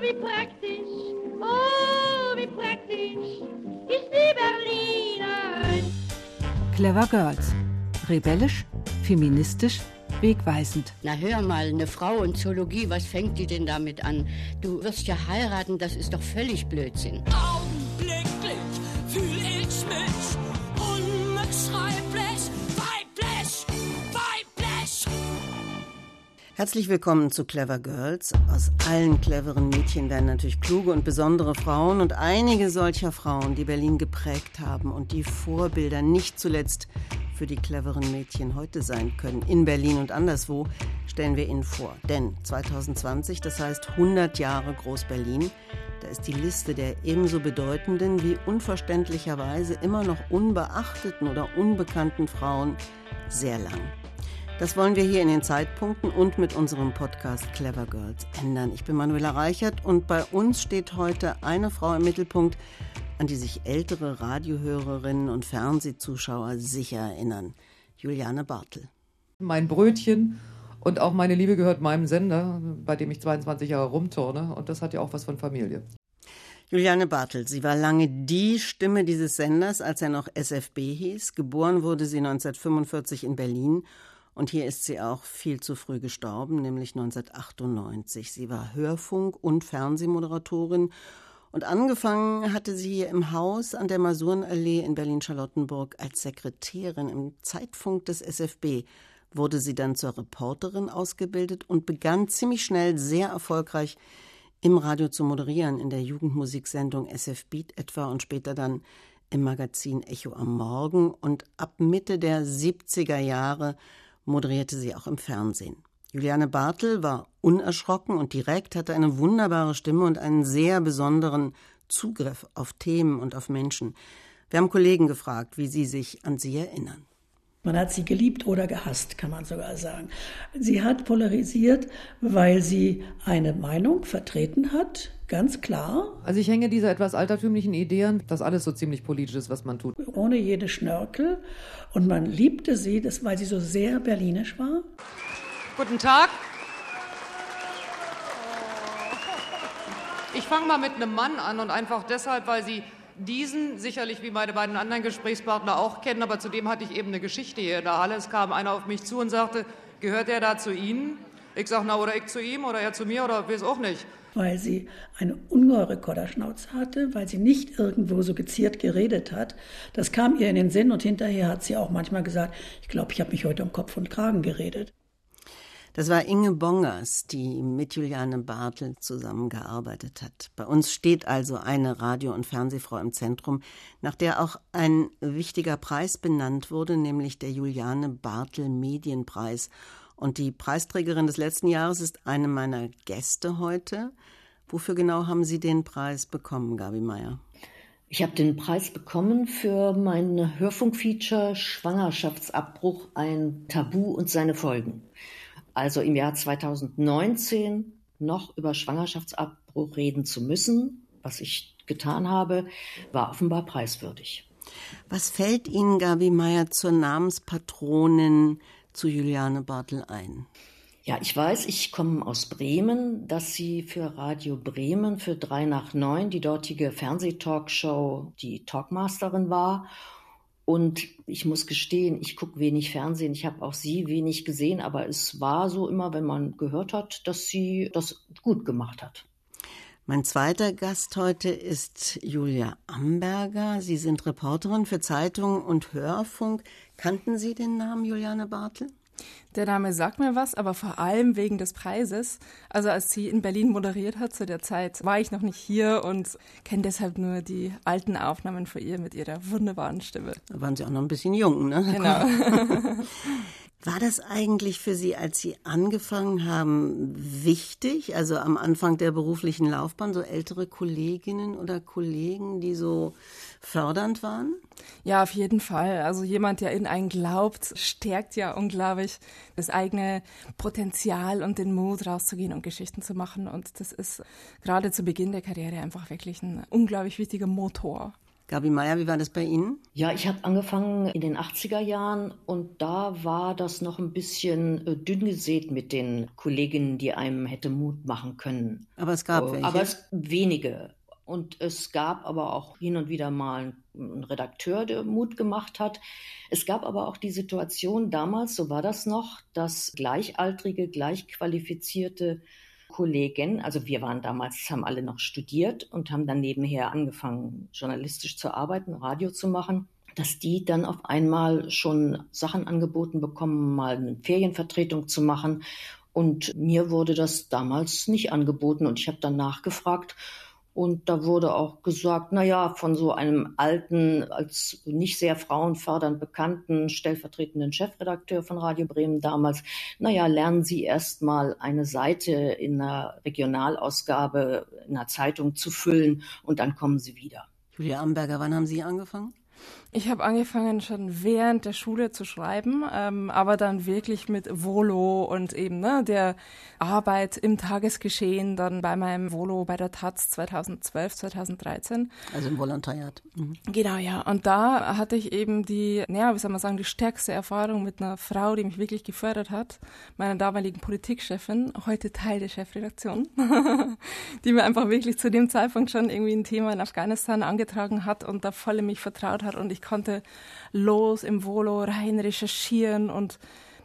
wie praktisch, oh, wie praktisch ist die Berlinerin. Clever Girls. Rebellisch, feministisch, wegweisend. Na hör mal, eine Frau und Zoologie, was fängt die denn damit an? Du wirst ja heiraten, das ist doch völlig Blödsinn. Augenblicklich Herzlich willkommen zu Clever Girls. Aus allen cleveren Mädchen werden natürlich kluge und besondere Frauen und einige solcher Frauen, die Berlin geprägt haben und die Vorbilder nicht zuletzt für die cleveren Mädchen heute sein können, in Berlin und anderswo, stellen wir Ihnen vor. Denn 2020, das heißt 100 Jahre Groß-Berlin, da ist die Liste der ebenso bedeutenden wie unverständlicherweise immer noch unbeachteten oder unbekannten Frauen sehr lang. Das wollen wir hier in den Zeitpunkten und mit unserem Podcast Clever Girls ändern. Ich bin Manuela Reichert und bei uns steht heute eine Frau im Mittelpunkt, an die sich ältere Radiohörerinnen und Fernsehzuschauer sicher erinnern. Juliane Bartel. Mein Brötchen und auch meine Liebe gehört meinem Sender, bei dem ich 22 Jahre rumturne. Und das hat ja auch was von Familie. Juliane Bartel, sie war lange die Stimme dieses Senders, als er noch SFB hieß. Geboren wurde sie 1945 in Berlin und hier ist sie auch viel zu früh gestorben, nämlich 1998. Sie war Hörfunk- und Fernsehmoderatorin und angefangen hatte sie hier im Haus an der Masurenallee in Berlin-Charlottenburg als Sekretärin im Zeitfunk des SFB. Wurde sie dann zur Reporterin ausgebildet und begann ziemlich schnell sehr erfolgreich im Radio zu moderieren, in der Jugendmusiksendung SF Beat etwa und später dann im Magazin Echo am Morgen. Und ab Mitte der 70er Jahre moderierte sie auch im Fernsehen. Juliane Bartel war unerschrocken und direkt, hatte eine wunderbare Stimme und einen sehr besonderen Zugriff auf Themen und auf Menschen. Wir haben Kollegen gefragt, wie sie sich an sie erinnern. Man hat sie geliebt oder gehasst, kann man sogar sagen. Sie hat polarisiert, weil sie eine Meinung vertreten hat, ganz klar. Also ich hänge dieser etwas altertümlichen Idee an, dass alles so ziemlich politisch ist, was man tut. Ohne jede Schnörkel. Und man liebte sie, das, weil sie so sehr berlinisch war. Guten Tag. Ich fange mal mit einem Mann an und einfach deshalb, weil Sie diesen sicherlich wie meine beiden anderen Gesprächspartner auch kennen, aber zudem hatte ich eben eine Geschichte hier in der Halle. Es kam einer auf mich zu und sagte, gehört er da zu Ihnen? Ich sage, na, oder ich zu ihm oder er zu mir oder weiß auch nicht. Weil sie eine ungeheure Kodderschnauze hatte, weil sie nicht irgendwo so geziert geredet hat. Das kam ihr in den Sinn und hinterher hat sie auch manchmal gesagt, ich glaube, ich habe mich heute um Kopf und Kragen geredet. Das war Inge Bongers, die mit Juliane Bartel zusammengearbeitet hat. Bei uns steht also eine Radio- und Fernsehfrau im Zentrum, nach der auch ein wichtiger Preis benannt wurde, nämlich der Juliane Bartel Medienpreis. Und die Preisträgerin des letzten Jahres ist eine meiner Gäste heute. Wofür genau haben Sie den Preis bekommen, Gabi Meier? Ich habe den Preis bekommen für mein Hörfunkfeature Schwangerschaftsabbruch, ein Tabu und seine Folgen also im Jahr 2019 noch über Schwangerschaftsabbruch reden zu müssen, was ich getan habe, war offenbar preiswürdig. Was fällt Ihnen, Gabi Meyer, zur Namenspatronin zu Juliane Bartel ein? Ja, ich weiß, ich komme aus Bremen, dass sie für Radio Bremen für drei nach neun die dortige Fernsehtalkshow die Talkmasterin war und ich muss gestehen, ich gucke wenig Fernsehen. Ich habe auch sie wenig gesehen, aber es war so immer, wenn man gehört hat, dass sie das gut gemacht hat. Mein zweiter Gast heute ist Julia Amberger. Sie sind Reporterin für Zeitung und Hörfunk. Kannten Sie den Namen Juliane Bartel? Der Name sagt mir was, aber vor allem wegen des Preises. Also als sie in Berlin moderiert hat zu der Zeit, war ich noch nicht hier und kenne deshalb nur die alten Aufnahmen von ihr mit ihrer wunderbaren Stimme. Da waren Sie auch noch ein bisschen jung, ne? Genau. War das eigentlich für Sie, als Sie angefangen haben, wichtig? Also am Anfang der beruflichen Laufbahn, so ältere Kolleginnen oder Kollegen, die so fördernd waren? Ja, auf jeden Fall. Also jemand, der in einen glaubt, stärkt ja unglaublich das eigene Potenzial und den Mut rauszugehen und Geschichten zu machen. Und das ist gerade zu Beginn der Karriere einfach wirklich ein unglaublich wichtiger Motor. Gabi Meyer, wie war das bei Ihnen? Ja, ich habe angefangen in den 80er Jahren und da war das noch ein bisschen äh, dünn gesät mit den Kolleginnen, die einem hätte Mut machen können. Aber es gab Äh, welche. Aber es wenige. Und es gab aber auch hin und wieder mal einen Redakteur, der Mut gemacht hat. Es gab aber auch die Situation damals, so war das noch, dass gleichaltrige, gleichqualifizierte Kollegen, also wir waren damals, haben alle noch studiert und haben dann nebenher angefangen, journalistisch zu arbeiten, Radio zu machen, dass die dann auf einmal schon Sachen angeboten bekommen, mal eine Ferienvertretung zu machen. Und mir wurde das damals nicht angeboten und ich habe dann nachgefragt und da wurde auch gesagt, na ja, von so einem alten, als nicht sehr frauenfördernd bekannten stellvertretenden Chefredakteur von Radio Bremen damals, na ja, lernen Sie erst mal eine Seite in einer Regionalausgabe in einer Zeitung zu füllen und dann kommen Sie wieder. Julia Amberger, wann haben Sie angefangen? Ich habe angefangen schon während der Schule zu schreiben, ähm, aber dann wirklich mit Volo und eben ne, der Arbeit im Tagesgeschehen, dann bei meinem Volo bei der Taz 2012, 2013. Also im Volontariat. Mhm. Genau, ja. Und da hatte ich eben die, naja, wie soll man sagen, die stärkste Erfahrung mit einer Frau, die mich wirklich gefördert hat, meiner damaligen Politikchefin, heute Teil der Chefredaktion, die mir einfach wirklich zu dem Zeitpunkt schon irgendwie ein Thema in Afghanistan angetragen hat und da voll in mich vertraut hat und ich konnte los im Volo rein recherchieren und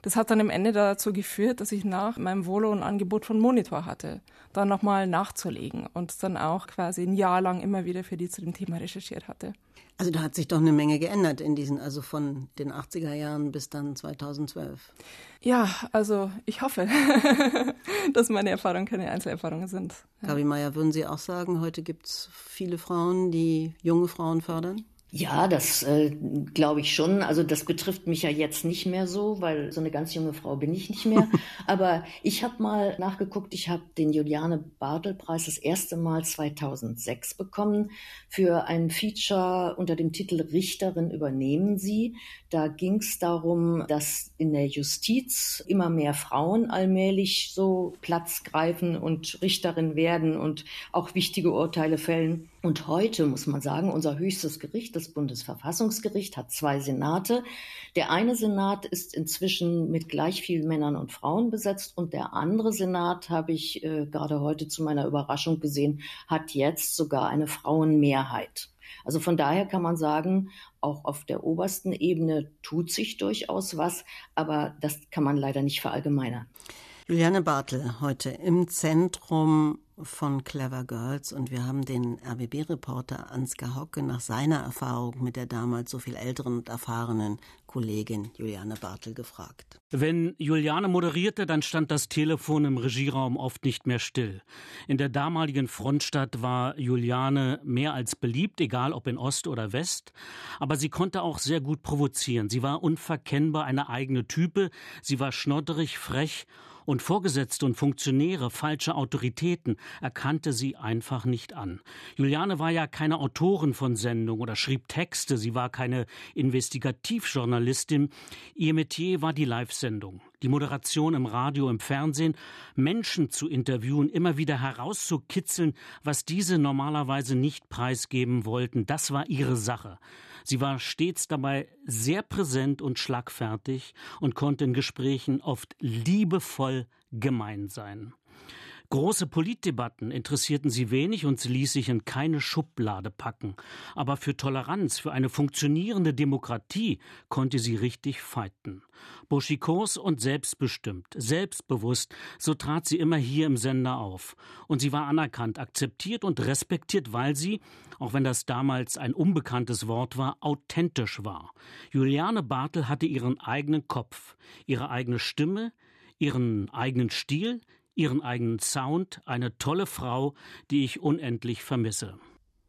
das hat dann am Ende dazu geführt, dass ich nach meinem Volo ein Angebot von Monitor hatte, dann nochmal nachzulegen und dann auch quasi ein Jahr lang immer wieder für die zu dem Thema recherchiert hatte. Also da hat sich doch eine Menge geändert in diesen, also von den 80er Jahren bis dann 2012. Ja, also ich hoffe, dass meine Erfahrungen keine Einzelerfahrungen sind. Ja. Gabi Meyer, würden Sie auch sagen, heute gibt es viele Frauen, die junge Frauen fördern? Ja, das äh, glaube ich schon. Also das betrifft mich ja jetzt nicht mehr so, weil so eine ganz junge Frau bin ich nicht mehr. Aber ich habe mal nachgeguckt, ich habe den Juliane Bartel-Preis das erste Mal 2006 bekommen für ein Feature unter dem Titel Richterin übernehmen Sie. Da ging es darum, dass in der Justiz immer mehr Frauen allmählich so Platz greifen und Richterin werden und auch wichtige Urteile fällen. Und heute muss man sagen, unser höchstes Gericht, das Bundesverfassungsgericht, hat zwei Senate. Der eine Senat ist inzwischen mit gleich vielen Männern und Frauen besetzt und der andere Senat, habe ich äh, gerade heute zu meiner Überraschung gesehen, hat jetzt sogar eine Frauenmehrheit. Also von daher kann man sagen, auch auf der obersten Ebene tut sich durchaus was, aber das kann man leider nicht verallgemeinern. Juliane Bartel heute im Zentrum von Clever Girls und wir haben den RBB-Reporter Ansgar Hocke nach seiner Erfahrung mit der damals so viel älteren und erfahrenen Kollegin Juliane Bartel gefragt. Wenn Juliane moderierte, dann stand das Telefon im Regieraum oft nicht mehr still. In der damaligen Frontstadt war Juliane mehr als beliebt, egal ob in Ost oder West, aber sie konnte auch sehr gut provozieren. Sie war unverkennbar eine eigene Type, sie war schnodderig, frech und Vorgesetzte und Funktionäre, falsche Autoritäten erkannte sie einfach nicht an. Juliane war ja keine Autorin von Sendung oder schrieb Texte, sie war keine Investigativjournalistin. Ihr Metier war die Live-Sendung, die Moderation im Radio, im Fernsehen, Menschen zu interviewen, immer wieder herauszukitzeln, was diese normalerweise nicht preisgeben wollten. Das war ihre Sache. Sie war stets dabei sehr präsent und schlagfertig und konnte in Gesprächen oft liebevoll gemein sein. Große Politdebatten interessierten sie wenig und sie ließ sich in keine Schublade packen. Aber für Toleranz, für eine funktionierende Demokratie konnte sie richtig fighten. Buschikos und selbstbestimmt, selbstbewusst, so trat sie immer hier im Sender auf. Und sie war anerkannt, akzeptiert und respektiert, weil sie, auch wenn das damals ein unbekanntes Wort war, authentisch war. Juliane Bartel hatte ihren eigenen Kopf, ihre eigene Stimme, ihren eigenen Stil, ihren eigenen Sound, eine tolle Frau, die ich unendlich vermisse.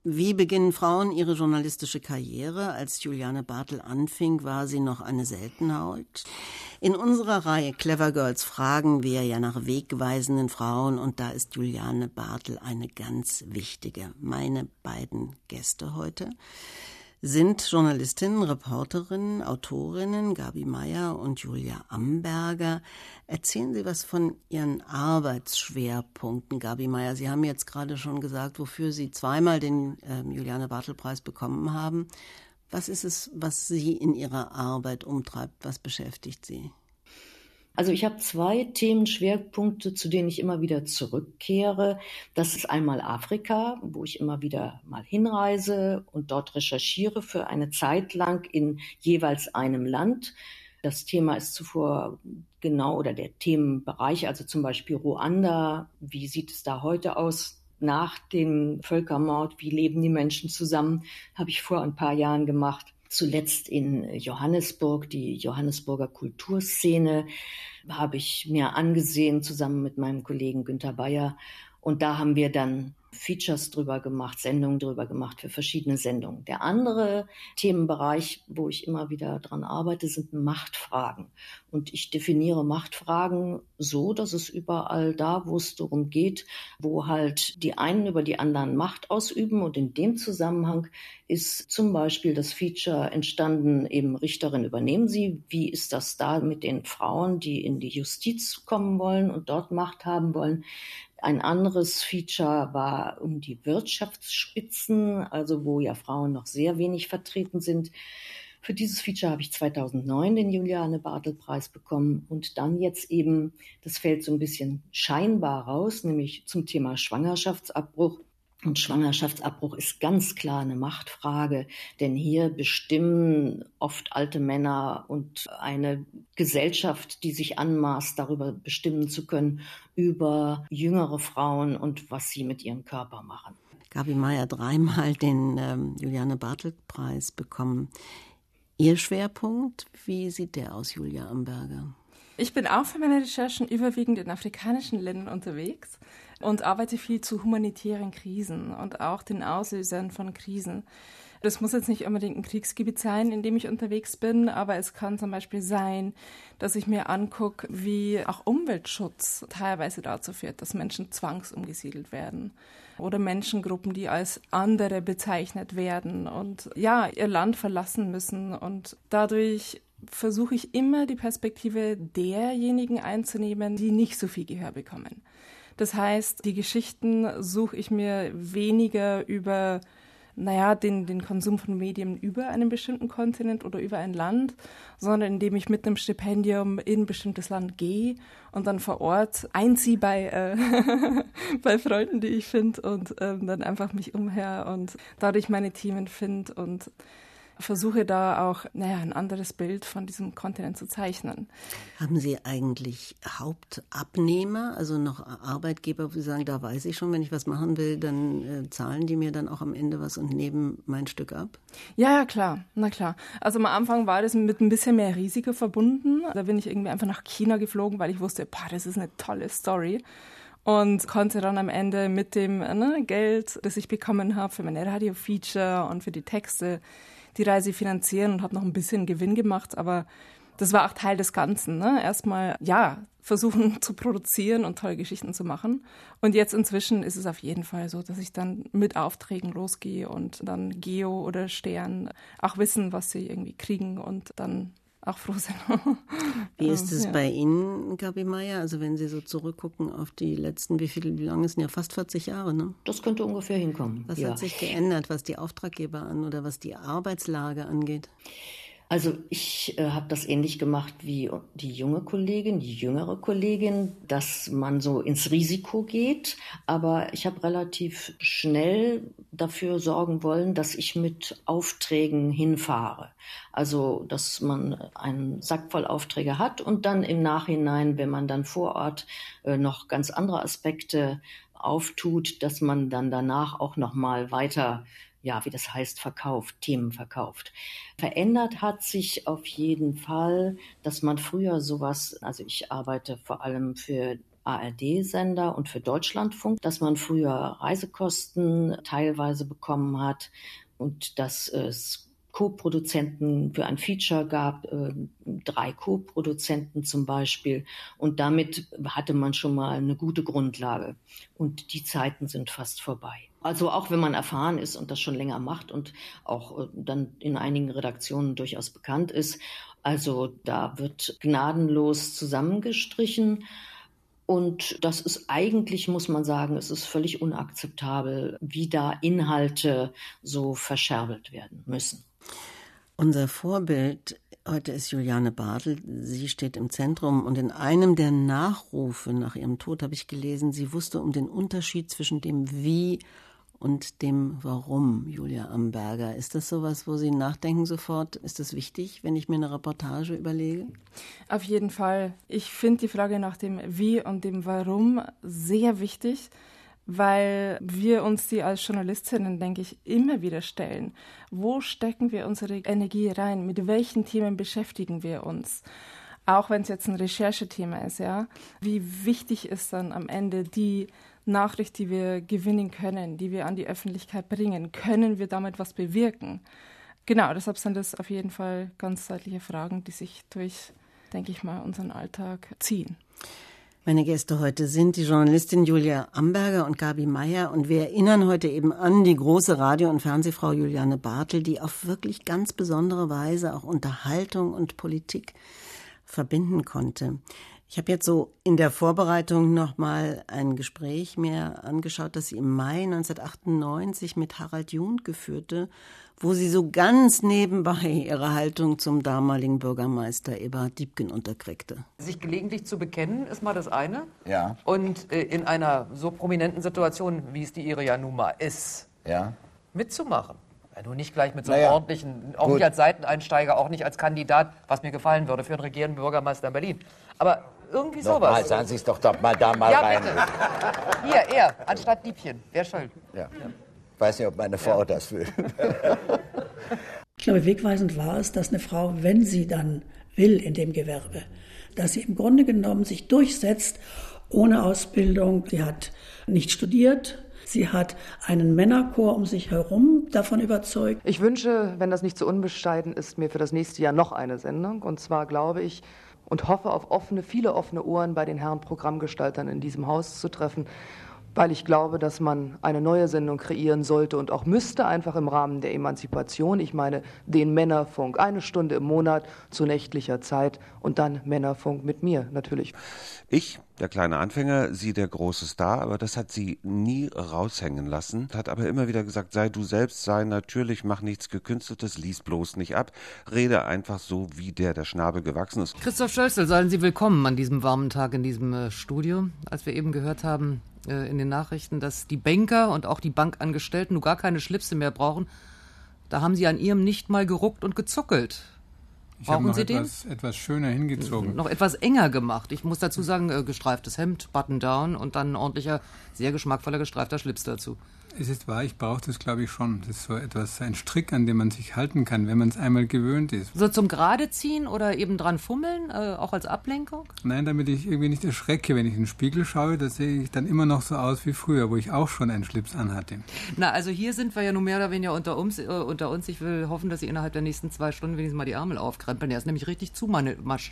Wie beginnen Frauen ihre journalistische Karriere? Als Juliane Bartel anfing, war sie noch eine Seltenheit. In unserer Reihe Clever Girls fragen wir ja nach wegweisenden Frauen und da ist Juliane Bartel eine ganz wichtige. Meine beiden Gäste heute. Sind Journalistinnen, Reporterinnen, Autorinnen Gabi Meyer und Julia Amberger. Erzählen Sie was von Ihren Arbeitsschwerpunkten, Gabi Meyer. Sie haben jetzt gerade schon gesagt, wofür Sie zweimal den äh, Juliane Bartel-Preis bekommen haben. Was ist es, was Sie in Ihrer Arbeit umtreibt? Was beschäftigt Sie? Also ich habe zwei Themenschwerpunkte, zu denen ich immer wieder zurückkehre. Das ist einmal Afrika, wo ich immer wieder mal hinreise und dort recherchiere für eine Zeit lang in jeweils einem Land. Das Thema ist zuvor genau oder der Themenbereich, also zum Beispiel Ruanda. Wie sieht es da heute aus? Nach dem Völkermord, wie leben die Menschen zusammen, habe ich vor ein paar Jahren gemacht zuletzt in Johannesburg, die Johannesburger Kulturszene, habe ich mir angesehen, zusammen mit meinem Kollegen Günter Bayer. Und da haben wir dann Features drüber gemacht, Sendungen drüber gemacht für verschiedene Sendungen. Der andere Themenbereich, wo ich immer wieder dran arbeite, sind Machtfragen. Und ich definiere Machtfragen so, dass es überall da, wo es darum geht, wo halt die einen über die anderen Macht ausüben. Und in dem Zusammenhang ist zum Beispiel das Feature entstanden, eben Richterin übernehmen Sie. Wie ist das da mit den Frauen, die in die Justiz kommen wollen und dort Macht haben wollen? Ein anderes Feature war um die Wirtschaftsspitzen, also wo ja Frauen noch sehr wenig vertreten sind. Für dieses Feature habe ich 2009 den Juliane Bartel Preis bekommen und dann jetzt eben, das fällt so ein bisschen scheinbar raus, nämlich zum Thema Schwangerschaftsabbruch und Schwangerschaftsabbruch ist ganz klar eine Machtfrage, denn hier bestimmen oft alte Männer und eine Gesellschaft, die sich anmaßt, darüber bestimmen zu können, über jüngere Frauen und was sie mit ihrem Körper machen. Gabi Meyer dreimal den ähm, Juliane Bartel-Preis bekommen. Ihr Schwerpunkt, wie sieht der aus, Julia Amberger? Ich bin auch für meine Recherchen überwiegend in afrikanischen Ländern unterwegs und arbeite viel zu humanitären Krisen und auch den Auslösern von Krisen. Das muss jetzt nicht unbedingt ein Kriegsgebiet sein, in dem ich unterwegs bin, aber es kann zum Beispiel sein, dass ich mir angucke, wie auch Umweltschutz teilweise dazu führt, dass Menschen zwangsumgesiedelt werden oder Menschengruppen, die als andere bezeichnet werden und ja, ihr Land verlassen müssen und dadurch versuche ich immer die Perspektive derjenigen einzunehmen, die nicht so viel Gehör bekommen. Das heißt, die Geschichten suche ich mir weniger über naja, den, den Konsum von Medien über einen bestimmten Kontinent oder über ein Land, sondern indem ich mit einem Stipendium in ein bestimmtes Land gehe und dann vor Ort einziehe bei, äh, bei Freunden, die ich finde und ähm, dann einfach mich umher und dadurch meine Themen finde und versuche da auch naja, ein anderes Bild von diesem Kontinent zu zeichnen. Haben Sie eigentlich Hauptabnehmer, also noch Arbeitgeber, wo Sie sagen, da weiß ich schon, wenn ich was machen will, dann äh, zahlen die mir dann auch am Ende was und nehmen mein Stück ab? Ja, ja, klar, na klar. Also am Anfang war das mit ein bisschen mehr Risiko verbunden. Da bin ich irgendwie einfach nach China geflogen, weil ich wusste, boah, das ist eine tolle Story und konnte dann am Ende mit dem ne, Geld, das ich bekommen habe für meine Radio-Feature und für die Texte, die Reise finanzieren und habe noch ein bisschen Gewinn gemacht, aber das war auch Teil des Ganzen. Ne? Erstmal, ja, versuchen zu produzieren und tolle Geschichten zu machen. Und jetzt inzwischen ist es auf jeden Fall so, dass ich dann mit Aufträgen losgehe und dann Geo oder Stern auch wissen, was sie irgendwie kriegen und dann auch froh sind. wie ist es ja. bei Ihnen, Gabi Meier? Also wenn Sie so zurückgucken auf die letzten, wie viel, wie lange sind ja fast 40 Jahre, ne? Das könnte ungefähr hinkommen. Was ja. hat sich geändert, was die Auftraggeber an oder was die Arbeitslage angeht? Also ich äh, habe das ähnlich gemacht wie die junge Kollegin, die jüngere Kollegin, dass man so ins Risiko geht. Aber ich habe relativ schnell dafür sorgen wollen, dass ich mit Aufträgen hinfahre. Also dass man einen Sack voll Aufträge hat und dann im Nachhinein, wenn man dann vor Ort äh, noch ganz andere Aspekte auftut, dass man dann danach auch noch mal weiter ja, wie das heißt, verkauft, Themen verkauft. Verändert hat sich auf jeden Fall, dass man früher sowas, also ich arbeite vor allem für ARD-Sender und für Deutschlandfunk, dass man früher Reisekosten teilweise bekommen hat und dass es Co-Produzenten für ein Feature gab, äh, drei Co-Produzenten zum Beispiel. Und damit hatte man schon mal eine gute Grundlage. Und die Zeiten sind fast vorbei. Also auch wenn man erfahren ist und das schon länger macht und auch äh, dann in einigen Redaktionen durchaus bekannt ist, also da wird gnadenlos zusammengestrichen. Und das ist eigentlich, muss man sagen, es ist völlig unakzeptabel, wie da Inhalte so verscherbelt werden müssen. Unser Vorbild heute ist Juliane Bartel. Sie steht im Zentrum und in einem der Nachrufe nach ihrem Tod habe ich gelesen, sie wusste um den Unterschied zwischen dem Wie und dem Warum, Julia Amberger. Ist das sowas, wo Sie nachdenken sofort? Ist das wichtig, wenn ich mir eine Reportage überlege? Auf jeden Fall. Ich finde die Frage nach dem Wie und dem Warum sehr wichtig, weil wir uns die als Journalistinnen, denke ich, immer wieder stellen. Wo stecken wir unsere Energie rein? Mit welchen Themen beschäftigen wir uns? Auch wenn es jetzt ein Recherchethema ist, ja. Wie wichtig ist dann am Ende die Nachricht, die wir gewinnen können, die wir an die Öffentlichkeit bringen, können wir damit was bewirken? Genau, deshalb sind das auf jeden Fall ganz deutliche Fragen, die sich durch, denke ich mal, unseren Alltag ziehen. Meine Gäste heute sind die Journalistin Julia Amberger und Gabi Meyer und wir erinnern heute eben an die große Radio- und Fernsehfrau Juliane Bartel, die auf wirklich ganz besondere Weise auch Unterhaltung und Politik verbinden konnte. Ich habe jetzt so in der Vorbereitung noch mal ein Gespräch mir angeschaut, das sie im Mai 1998 mit Harald Juhn geführte, wo sie so ganz nebenbei ihre Haltung zum damaligen Bürgermeister Eberhard Diebken unterkriegte. Sich gelegentlich zu bekennen, ist mal das eine. Ja. Und äh, in einer so prominenten Situation, wie es die ihre ja nun mal ist, Ja. mitzumachen. Ja, nur nicht gleich mit so einem Naja, ordentlichen, auch gut. nicht als Seiteneinsteiger, auch nicht als Kandidat, was mir gefallen würde für einen regierenden Bürgermeister in Berlin. Aber irgendwie Nochmal, sowas. sagen Sie es doch, doch mal da mal Ja, rein. bitte. Hier, er, anstatt Diebchen. Wer schuld? Ja. Weiß nicht, ob meine Frau das will. Ich glaube, wegweisend war es, dass eine Frau, wenn sie dann will in dem Gewerbe, dass sie im Grunde genommen sich durchsetzt ohne Ausbildung. Sie hat nicht studiert. Sie hat einen Männerchor um sich herum davon überzeugt. Ich wünsche, wenn das nicht zu unbescheiden ist, mir für das nächste Jahr noch eine Sendung. Und zwar glaube ich und hoffe auf offene, viele offene Ohren bei den Herren Programmgestaltern in diesem Haus zu treffen, weil ich glaube, dass man eine neue Sendung kreieren sollte und auch müsste, einfach im Rahmen der Emanzipation. Ich meine, den Männerfunk, eine Stunde im Monat zu nächtlicher Zeit und dann Männerfunk mit mir natürlich. Ich, der kleine Anfänger, sie der große Star, aber das hat sie nie raushängen lassen, hat aber immer wieder gesagt, sei du selbst, sei natürlich, mach nichts Gekünsteltes, lies bloß nicht ab, rede einfach so, wie der der Schnabel gewachsen ist. Christoph Stölzel, seien Sie willkommen an diesem warmen Tag in diesem äh, Studio. Als wir eben gehört haben äh, in den Nachrichten, dass die Banker und auch die Bankangestellten nun gar keine Schlipse mehr brauchen, da haben Sie an Ihrem nicht mal geruckt und gezuckelt. Ich Brauchen noch Sie den? etwas, etwas schöner hingezogen. Noch etwas enger gemacht. Ich muss dazu sagen, äh, gestreiftes Hemd, Button down und dann ein ordentlicher, sehr geschmackvoller gestreifter Schlips dazu. Es ist wahr, ich brauche das, glaube ich, schon. Das ist so etwas, ein Strick, an dem man sich halten kann, wenn man es einmal gewöhnt ist. So zum Gerade ziehen oder eben dran fummeln, äh, auch als Ablenkung? Nein, damit ich irgendwie nicht erschrecke, wenn ich in den Spiegel schaue, da sehe ich dann immer noch so aus wie früher, wo ich auch schon einen Schlips anhatte. Na, also hier sind wir ja nun mehr oder weniger unter uns. Äh, unter uns. Ich will hoffen, dass Sie innerhalb der nächsten zwei Stunden wenigstens mal die Ärmel aufkrempeln. Er ist nämlich richtig zu meine Masch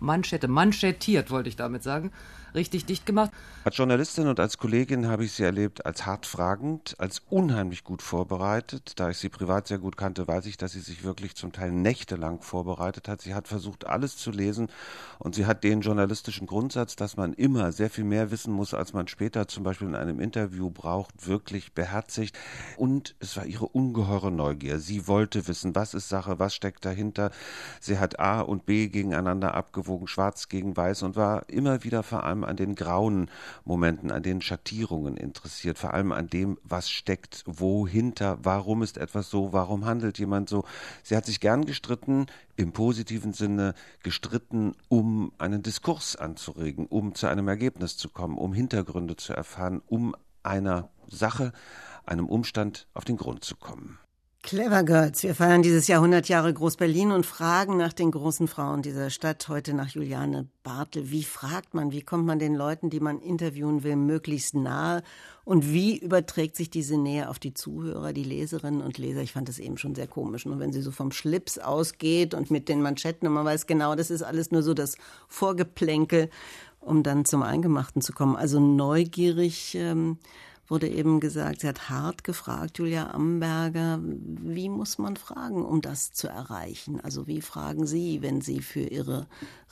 Manschette, manschettiert, wollte ich damit sagen. Richtig dicht gemacht. Als Journalistin und als Kollegin habe ich sie erlebt als hart fragend, als unheimlich gut vorbereitet. Da ich sie privat sehr gut kannte, weiß ich, dass sie sich wirklich zum Teil nächtelang vorbereitet hat. Sie hat versucht, alles zu lesen und sie hat den journalistischen Grundsatz, dass man immer sehr viel mehr wissen muss, als man später zum Beispiel in einem Interview braucht, wirklich beherzigt. Und es war ihre ungeheure Neugier. Sie wollte wissen, was ist Sache, was steckt dahinter. Sie hat A und B gegeneinander abgewogen, schwarz gegen weiß und war immer wieder vor allem an den grauen Momenten, an den Schattierungen interessiert, vor allem an dem, was steckt wohinter, warum ist etwas so, warum handelt jemand so. Sie hat sich gern gestritten, im positiven Sinne gestritten, um einen Diskurs anzuregen, um zu einem Ergebnis zu kommen, um Hintergründe zu erfahren, um einer Sache, einem Umstand auf den Grund zu kommen. Clever Girls. Wir feiern dieses Jahr 100 Jahre Groß-Berlin und fragen nach den großen Frauen dieser Stadt. Heute nach Juliane Bartel. Wie fragt man, wie kommt man den Leuten, die man interviewen will, möglichst nahe? Und wie überträgt sich diese Nähe auf die Zuhörer, die Leserinnen und Leser? Ich fand das eben schon sehr komisch. Und wenn sie so vom Schlips ausgeht und mit den Manschetten und man weiß genau, das ist alles nur so das Vorgeplänkel, um dann zum Eingemachten zu kommen. Also neugierig. Ähm, wurde eben gesagt, sie hat hart gefragt, Julia Amberger, wie muss man fragen, um das zu erreichen? Also wie fragen Sie, wenn Sie für Ihre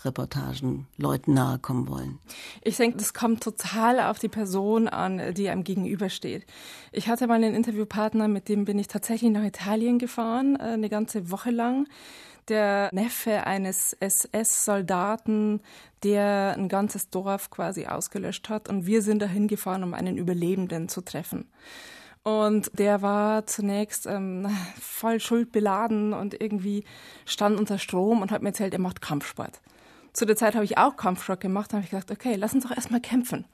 Reportagen Leuten nahe kommen wollen? Ich denke, das kommt total auf die Person an, die einem gegenübersteht. Ich hatte mal einen Interviewpartner, mit dem bin ich tatsächlich nach Italien gefahren, äh, eine ganze Woche lang der Neffe eines SS-Soldaten, der ein ganzes Dorf quasi ausgelöscht hat. Und wir sind dahin gefahren, um einen Überlebenden zu treffen. Und der war zunächst ähm, voll schuldbeladen und irgendwie stand unter Strom und hat mir erzählt, er macht Kampfsport. Zu der Zeit habe ich auch Kampfsport gemacht und habe ich gesagt, okay, lass uns doch erstmal kämpfen.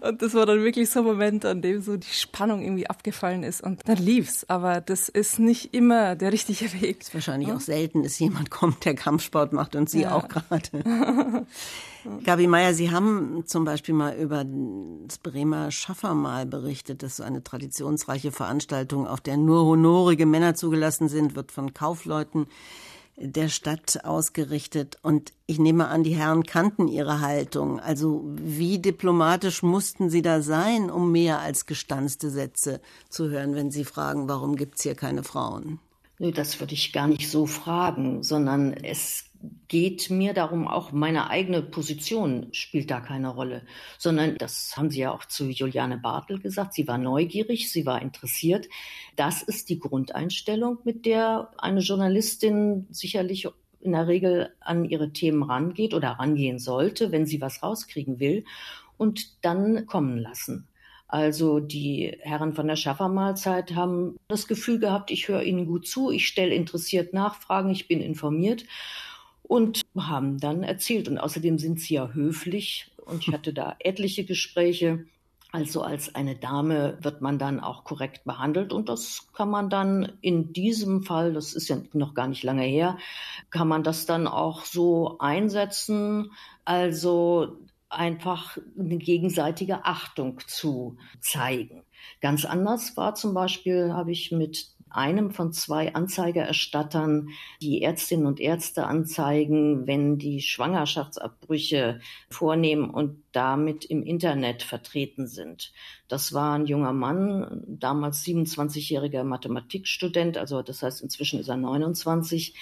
Und das war dann wirklich so ein Moment, an dem so die Spannung irgendwie abgefallen ist. Und dann lief's. Aber das ist nicht immer der richtige Weg. Ist wahrscheinlich ja? auch selten, dass jemand kommt, der Kampfsport macht und Sie ja. auch gerade. Gabi Meier, Sie haben zum Beispiel mal über das Bremer Schaffermal berichtet. Das ist so eine traditionsreiche Veranstaltung, auf der nur honorige Männer zugelassen sind, wird von Kaufleuten der Stadt ausgerichtet. Und ich nehme an, die Herren kannten ihre Haltung. Also wie diplomatisch mussten sie da sein, um mehr als gestanzte Sätze zu hören, wenn sie fragen, warum gibt's hier keine Frauen? Nö, das würde ich gar nicht so fragen, sondern es geht mir darum, auch meine eigene Position spielt da keine Rolle, sondern das haben Sie ja auch zu Juliane Bartel gesagt. Sie war neugierig, sie war interessiert. Das ist die Grundeinstellung, mit der eine Journalistin sicherlich in der Regel an ihre Themen rangeht oder rangehen sollte, wenn sie was rauskriegen will und dann kommen lassen. Also die Herren von der Schaffermahlzeit haben das Gefühl gehabt, ich höre ihnen gut zu, ich stelle interessiert Nachfragen, ich bin informiert und haben dann erzählt. Und außerdem sind sie ja höflich und ich hatte da etliche Gespräche. Also als eine Dame wird man dann auch korrekt behandelt und das kann man dann in diesem Fall, das ist ja noch gar nicht lange her, kann man das dann auch so einsetzen. Also einfach eine gegenseitige Achtung zu zeigen. Ganz anders war zum Beispiel, habe ich mit einem von zwei Anzeigerstattern die Ärztinnen und Ärzte anzeigen, wenn die Schwangerschaftsabbrüche vornehmen und damit im Internet vertreten sind. Das war ein junger Mann, damals 27-jähriger Mathematikstudent, also das heißt inzwischen ist er 29.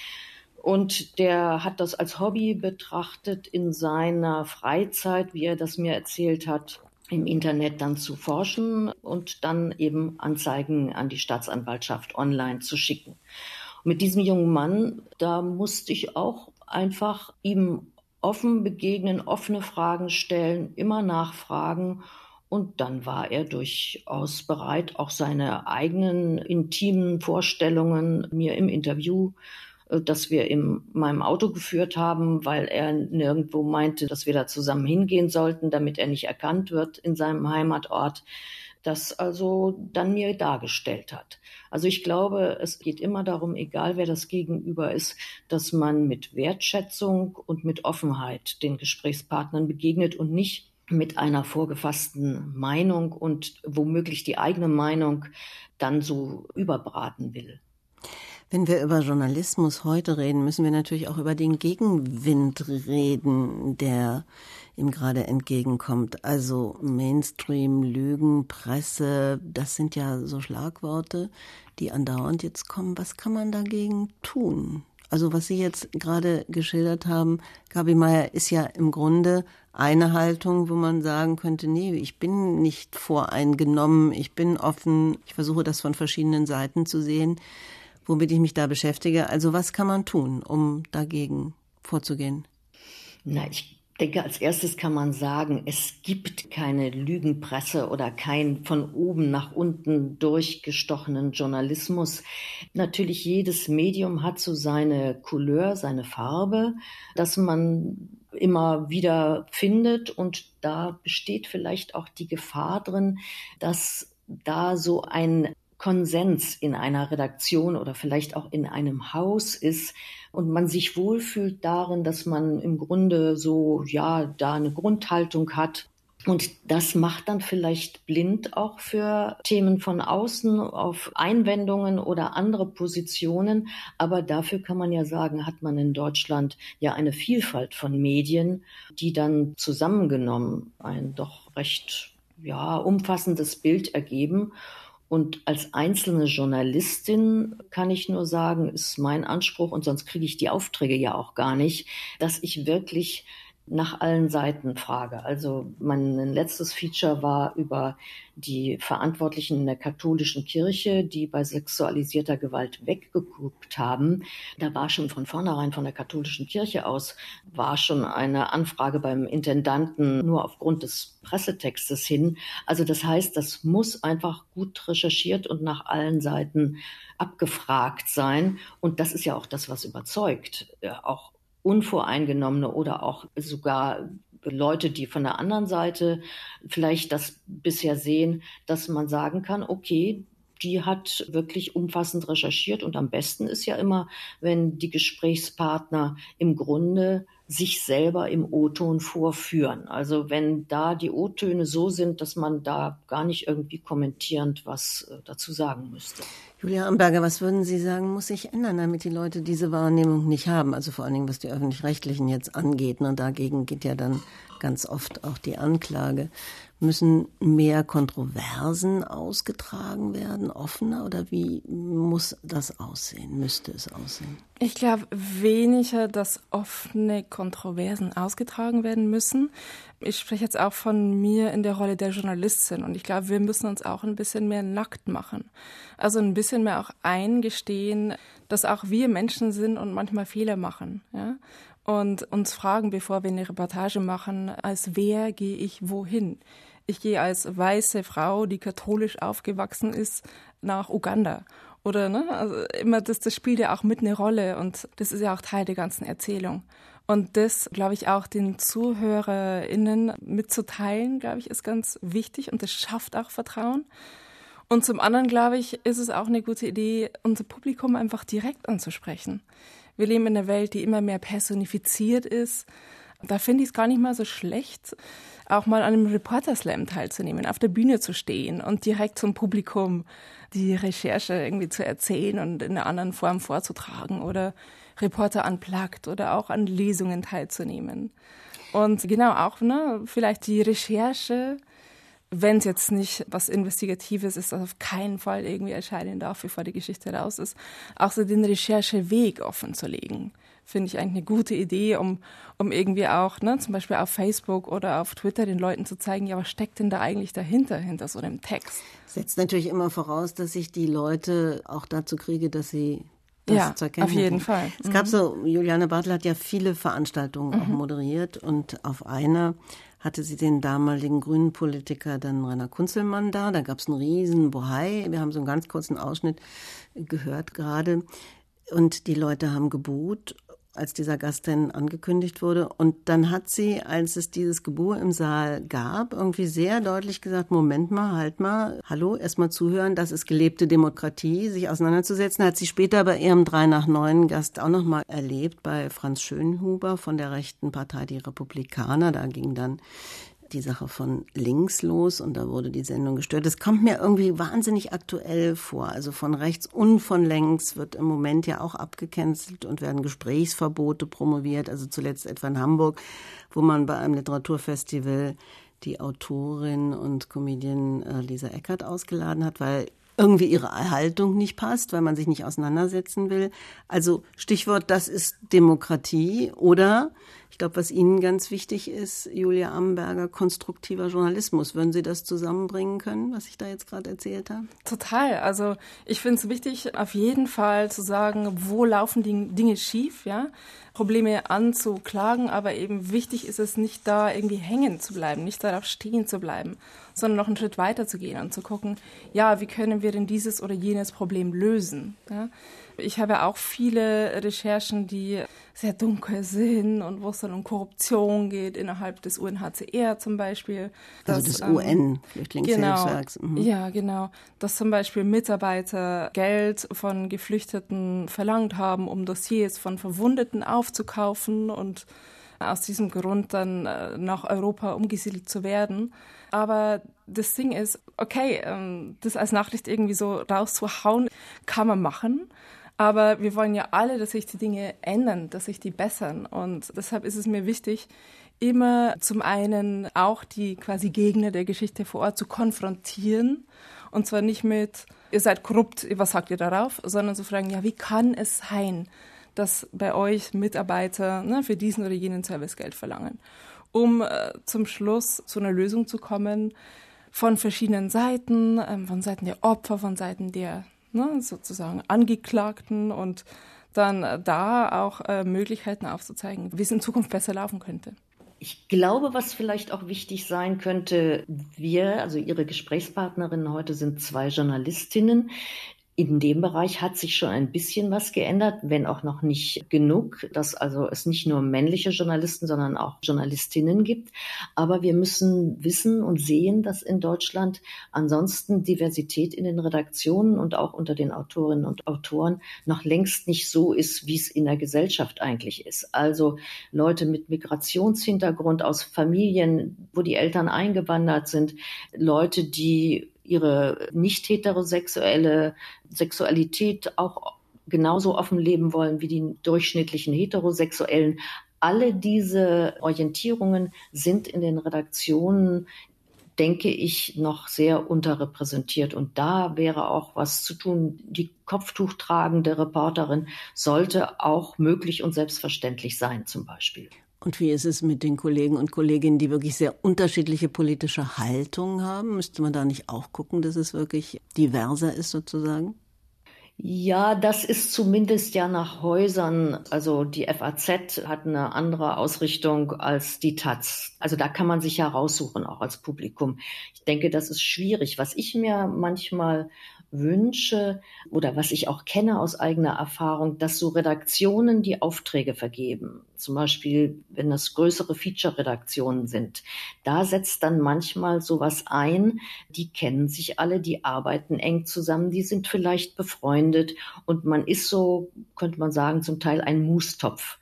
Und der hat das als Hobby betrachtet in seiner Freizeit, wie er das mir erzählt hat im Internet dann zu forschen und dann eben Anzeigen an die Staatsanwaltschaft online zu schicken. Und mit diesem jungen Mann, da musste ich auch einfach ihm offen begegnen, offene Fragen stellen, immer nachfragen. Und dann war er durchaus bereit, auch seine eigenen intimen Vorstellungen mir im Interview äh, das wir in meinem Auto geführt haben, weil er nirgendwo meinte, dass wir da zusammen hingehen sollten, damit er nicht erkannt wird in seinem Heimatort, das also dann mir dargestellt hat. Also ich glaube, es geht immer darum, egal wer das Gegenüber ist, dass man mit Wertschätzung und mit Offenheit den Gesprächspartnern begegnet und nicht mit einer vorgefassten Meinung und womöglich die eigene Meinung dann so überbraten will. Wenn wir über Journalismus heute reden, müssen wir natürlich auch über den Gegenwind reden, der ihm gerade entgegenkommt. Also Mainstream, Lügen, Presse, das sind ja so Schlagworte, die andauernd jetzt kommen. Was kann man dagegen tun? Also was Sie jetzt gerade geschildert haben, Gabi Meier, ist ja im Grunde eine Haltung, wo man sagen könnte, nee, ich bin nicht voreingenommen, ich bin offen, ich versuche das von verschiedenen Seiten zu sehen womit ich mich da beschäftige. Also was kann man tun, um dagegen vorzugehen? Na, ich denke, als erstes kann man sagen, es gibt keine Lügenpresse oder keinen von oben nach unten durchgestochenen Journalismus. Natürlich, jedes Medium hat so seine Couleur, seine Farbe, dass man immer wieder findet und da besteht vielleicht auch die Gefahr drin, dass da so ein Konsens in einer Redaktion oder vielleicht auch in einem Haus ist und man sich wohlfühlt darin, dass man im Grunde so, ja, da eine Grundhaltung hat, und das macht dann vielleicht blind auch für Themen von außen auf Einwendungen oder andere Positionen. Aber dafür kann man ja sagen, hat man in Deutschland ja eine Vielfalt von Medien, die dann zusammengenommen ein doch recht ja, umfassendes Bild ergeben. Und als einzelne Journalistin kann ich nur sagen, ist mein Anspruch, und sonst kriege ich die Aufträge ja auch gar nicht, dass ich wirklich nach allen Seiten frage. Also mein letztes Feature war über die Verantwortlichen in der katholischen Kirche, die bei sexualisierter Gewalt weggeguckt haben. Da war schon von vornherein von der katholischen Kirche aus, war schon eine Anfrage beim Intendanten nur aufgrund des Pressetextes hin. Also das heißt, das muss einfach gut recherchiert und nach allen Seiten abgefragt sein. Und das ist ja auch das, was überzeugt. Auch Unvoreingenommene oder auch sogar Leute, die von der anderen Seite vielleicht das bisher sehen, dass man sagen kann, okay, die hat wirklich umfassend recherchiert und am besten ist ja immer, wenn die Gesprächspartner im Grunde sich selber im O-Ton vorführen. Also wenn da die O-Töne so sind, dass man da gar nicht irgendwie kommentierend was äh, dazu sagen müsste. Julia Amberger, was würden Sie sagen, muss sich ändern, damit die Leute diese Wahrnehmung nicht haben? Also vor allen Dingen, was die Öffentlich-Rechtlichen jetzt angeht. Und dagegen geht ja dann ganz oft auch die Anklage. Müssen mehr Kontroversen ausgetragen werden, offener oder wie muss das aussehen, müsste es aussehen? Ich glaube weniger, dass offene Kontroversen ausgetragen werden müssen. Ich spreche jetzt auch von mir in der Rolle der Journalistin und ich glaube, wir müssen uns auch ein bisschen mehr nackt machen. Also ein bisschen mehr auch eingestehen, dass auch wir Menschen sind und manchmal Fehler machen. Ja? Und uns fragen, bevor wir eine Reportage machen, als wer gehe ich wohin? Ich gehe als weiße Frau, die katholisch aufgewachsen ist, nach Uganda. Oder, ne? Also immer das, das spielt ja auch mit eine Rolle und das ist ja auch Teil der ganzen Erzählung. Und das, glaube ich, auch den ZuhörerInnen mitzuteilen, glaube ich, ist ganz wichtig und das schafft auch Vertrauen. Und zum anderen, glaube ich, ist es auch eine gute Idee, unser Publikum einfach direkt anzusprechen. Wir leben in einer Welt, die immer mehr personifiziert ist. Da finde ich es gar nicht mal so schlecht, auch mal an einem Reporter-Slam teilzunehmen, auf der Bühne zu stehen und direkt zum Publikum die Recherche irgendwie zu erzählen und in einer anderen Form vorzutragen oder Reporter unplugged oder auch an Lesungen teilzunehmen. Und genau auch, ne, vielleicht die Recherche wenn es jetzt nicht was Investigatives ist, das auf keinen Fall irgendwie erscheinen darf, bevor die Geschichte raus ist, auch so den Rechercheweg offen zu legen. Finde ich eigentlich eine gute Idee, um, um irgendwie auch, ne, zum Beispiel auf Facebook oder auf Twitter den Leuten zu zeigen, ja, was steckt denn da eigentlich dahinter, hinter so einem Text? Setzt natürlich immer voraus, dass ich die Leute auch dazu kriege, dass sie das ja, zu erkennen. Auf jeden Fall. Es gab mhm. so, Juliane Bartel hat ja viele Veranstaltungen mhm. auch moderiert und auf einer hatte sie den damaligen grünen Politiker dann Rainer Kunzelmann da. Da gab es einen riesen Bohai. Wir haben so einen ganz kurzen Ausschnitt gehört gerade. Und die Leute haben geboot als dieser Gast dann angekündigt wurde. Und dann hat sie, als es dieses Gebur im Saal gab, irgendwie sehr deutlich gesagt, Moment mal, halt mal, hallo, erstmal zuhören, das ist gelebte Demokratie, sich auseinanderzusetzen. Hat sie später bei ihrem 3 nach 9 Gast auch nochmal erlebt, bei Franz Schönhuber von der rechten Partei Die Republikaner. Da ging dann die Sache von links los und da wurde die Sendung gestört. Das kommt mir irgendwie wahnsinnig aktuell vor. Also von rechts und von längs wird im Moment ja auch abgecancelt und werden Gesprächsverbote promoviert. Also zuletzt etwa in Hamburg, wo man bei einem Literaturfestival die Autorin und Comedian äh, Lisa Eckert ausgeladen hat, weil irgendwie ihre Haltung nicht passt, weil man sich nicht auseinandersetzen will. Also Stichwort, das ist Demokratie oder ich glaube, was Ihnen ganz wichtig ist, Julia Amberger, konstruktiver Journalismus. Würden Sie das zusammenbringen können, was ich da jetzt gerade erzählt habe? Total. Also ich finde es wichtig, auf jeden Fall zu sagen, wo laufen die Dinge schief, ja. Probleme anzuklagen, aber eben wichtig ist es nicht da irgendwie hängen zu bleiben, nicht darauf stehen zu bleiben, sondern noch einen Schritt weiter zu gehen und zu gucken, ja, wie können wir denn dieses oder jenes Problem lösen? Ja? Ich habe auch viele Recherchen, die sehr dunkel sind und wo es dann um Korruption geht innerhalb des UNHCR zum Beispiel. Also des ähm, UN-Flüchtlingshilfswerks. Genau, mhm. Ja, genau. Dass zum Beispiel Mitarbeiter Geld von Geflüchteten verlangt haben, um Dossiers von Verwundeten aufzukaufen und aus diesem Grund dann äh, nach Europa umgesiedelt zu werden. Aber das Ding ist, okay, ähm, das als Nachricht irgendwie so rauszuhauen, kann man machen. Aber wir wollen ja alle, dass sich die Dinge ändern, dass sich die bessern. Und deshalb ist es mir wichtig, immer zum einen auch die quasi Gegner der Geschichte vor Ort zu konfrontieren. Und zwar nicht mit, ihr seid korrupt, was sagt ihr darauf, sondern zu fragen, ja, wie kann es sein, dass bei euch Mitarbeiter ne, für diesen oder jenen Service Geld verlangen? Um äh, zum Schluss zu einer Lösung zu kommen von verschiedenen Seiten, ähm, von Seiten der Opfer, von Seiten der ne, sozusagen Angeklagten und dann da auch äh, Möglichkeiten aufzuzeigen, wie es in Zukunft besser laufen könnte. Ich glaube, was vielleicht auch wichtig sein könnte, wir, also Ihre Gesprächspartnerinnen heute sind zwei Journalistinnen, in dem Bereich hat sich schon ein bisschen was geändert, wenn auch noch nicht genug, dass also es nicht nur männliche Journalisten, sondern auch Journalistinnen gibt. Aber wir müssen wissen und sehen, dass in Deutschland ansonsten Diversität in den Redaktionen und auch unter den Autorinnen und Autoren noch längst nicht so ist, wie es in der Gesellschaft eigentlich ist. Also Leute mit Migrationshintergrund aus Familien, wo die Eltern eingewandert sind, Leute, die ihre nicht heterosexuelle Sexualität auch genauso offen leben wollen wie die durchschnittlichen Heterosexuellen. Alle diese Orientierungen sind in den Redaktionen denke ich, noch sehr unterrepräsentiert. Und da wäre auch was zu tun. Die Kopftuchtragende Reporterin sollte auch möglich und selbstverständlich sein, zum Beispiel. Und wie ist es mit den Kollegen und Kolleginnen, die wirklich sehr unterschiedliche politische Haltungen haben? Müsste man da nicht auch gucken, dass es wirklich diverser ist sozusagen? Ja, das ist zumindest ja nach Häusern. Also die FAZ hat eine andere Ausrichtung als die Taz. Also da kann man sich ja raussuchen, auch als Publikum. Ich denke, das ist schwierig. Was ich mir manchmal wünsche oder was ich auch kenne aus eigener Erfahrung, dass so Redaktionen die Aufträge vergeben. Zum Beispiel, wenn das größere Feature-Redaktionen sind. Da setzt dann manchmal sowas ein. Die kennen sich alle, die arbeiten eng zusammen, die sind vielleicht befreundet und man ist so, könnte man sagen, zum Teil ein Mustopf.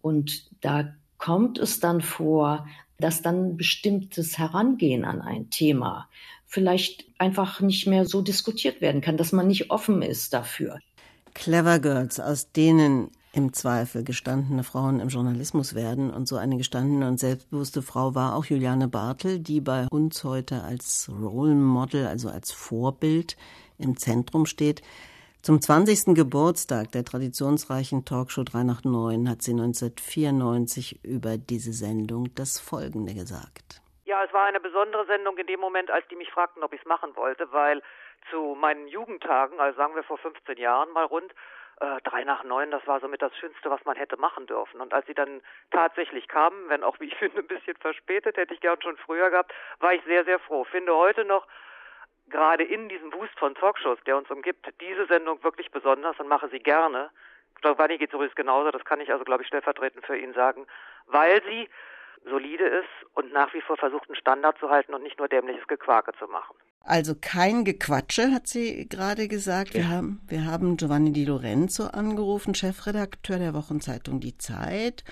Und da kommt es dann vor, dass dann bestimmtes Herangehen an ein Thema vielleicht einfach nicht mehr so diskutiert werden kann, dass man nicht offen ist dafür. Clever Girls, aus denen im Zweifel gestandene Frauen im Journalismus werden. Und so eine gestandene und selbstbewusste Frau war auch Juliane Bartel, die bei uns heute als Role Model, also als Vorbild im Zentrum steht. Zum 20. Geburtstag der traditionsreichen Talkshow 3 nach 9 hat sie 1994 über diese Sendung das Folgende gesagt. Ja, es war eine besondere Sendung in dem Moment, als die mich fragten, ob ich es machen wollte, weil zu meinen Jugendtagen, also sagen wir vor 15 Jahren mal rund, äh, drei nach neun, das war somit das Schönste, was man hätte machen dürfen. Und als sie dann tatsächlich kamen, wenn auch, wie ich finde, ein bisschen verspätet, hätte ich gern schon früher gehabt, war ich sehr, sehr froh. Finde heute noch, gerade in diesem Wust von Talkshows, der uns umgibt, diese Sendung wirklich besonders und mache sie gerne. Giovanni geht es übrigens genauso, das kann ich also, glaube ich, stellvertretend für ihn sagen, weil sie solide ist und nach wie vor versucht, einen Standard zu halten und nicht nur dämliches Gequake zu machen. Also kein Gequatsche, hat sie gerade gesagt. Ja. Wir, haben, wir haben Giovanni Di Lorenzo angerufen, Chefredakteur der Wochenzeitung Die Zeit.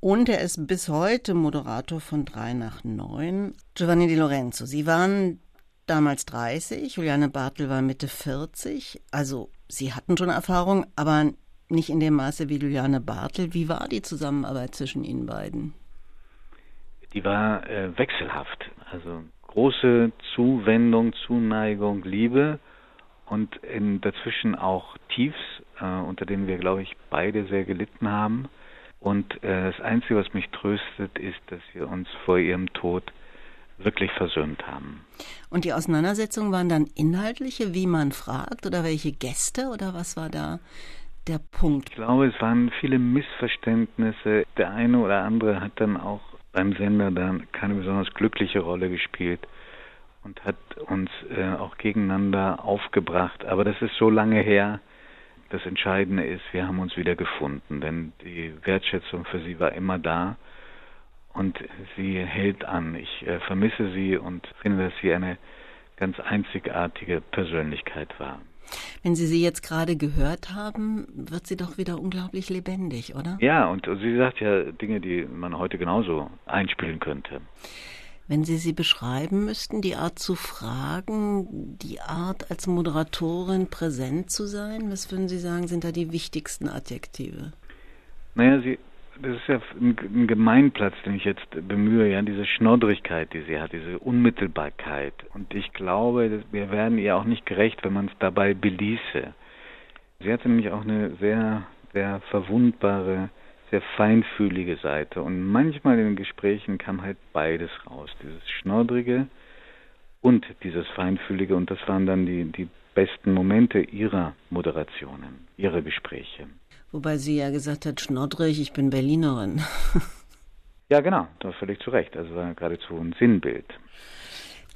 Und er ist bis heute Moderator von 3 nach 9. Giovanni Di Lorenzo, Sie waren damals 30, Juliane Bartel war Mitte 40. Also Sie hatten schon Erfahrung, aber nicht in dem Maße wie Juliane Bartel. Wie war die Zusammenarbeit zwischen Ihnen beiden? Die war äh, wechselhaft. Also große Zuwendung, Zuneigung, Liebe und in, dazwischen auch Tiefs, äh, unter denen wir, glaube ich, beide sehr gelitten haben. Und äh, das Einzige, was mich tröstet, ist, dass wir uns vor ihrem Tod wirklich versöhnt haben. Und die Auseinandersetzungen waren dann inhaltliche, wie man fragt, oder welche Gäste, oder was war da der Punkt? Ich glaube, es waren viele Missverständnisse. Der eine oder andere hat dann auch beim Sender dann keine besonders glückliche Rolle gespielt. und hat uns äh, auch gegeneinander aufgebracht. Aber das ist so lange her. Das Entscheidende ist, wir haben uns wieder gefunden, denn die Wertschätzung für sie war immer da und sie hält an. Ich äh, vermisse sie und finde, dass sie eine ganz einzigartige Persönlichkeit war. Wenn Sie sie jetzt gerade gehört haben, wird sie doch wieder unglaublich lebendig, oder? Ja, und sie sagt ja Dinge, die man heute genauso einspielen könnte. Wenn Sie sie beschreiben müssten, die Art zu fragen, die Art als Moderatorin präsent zu sein, was würden Sie sagen, sind da die wichtigsten Adjektive? Naja, sie das ist ja ein Gemeinplatz, den ich jetzt bemühe, ja, diese Schnoddrigkeit, die sie hat, diese Unmittelbarkeit. Und ich glaube, wir werden ihr auch nicht gerecht, wenn man es dabei beließe. Sie hatte nämlich auch eine sehr, sehr verwundbare, sehr feinfühlige Seite. Und manchmal in den Gesprächen kam halt beides raus, dieses Schnoddrige und dieses Feinfühlige. Und das waren dann die, die besten Momente ihrer Moderationen, ihrer Gespräche. Wobei sie ja gesagt hat, schnoddrig, ich bin Berlinerin. ja, genau, da völlig zu Recht. Also war geradezu ein Sinnbild.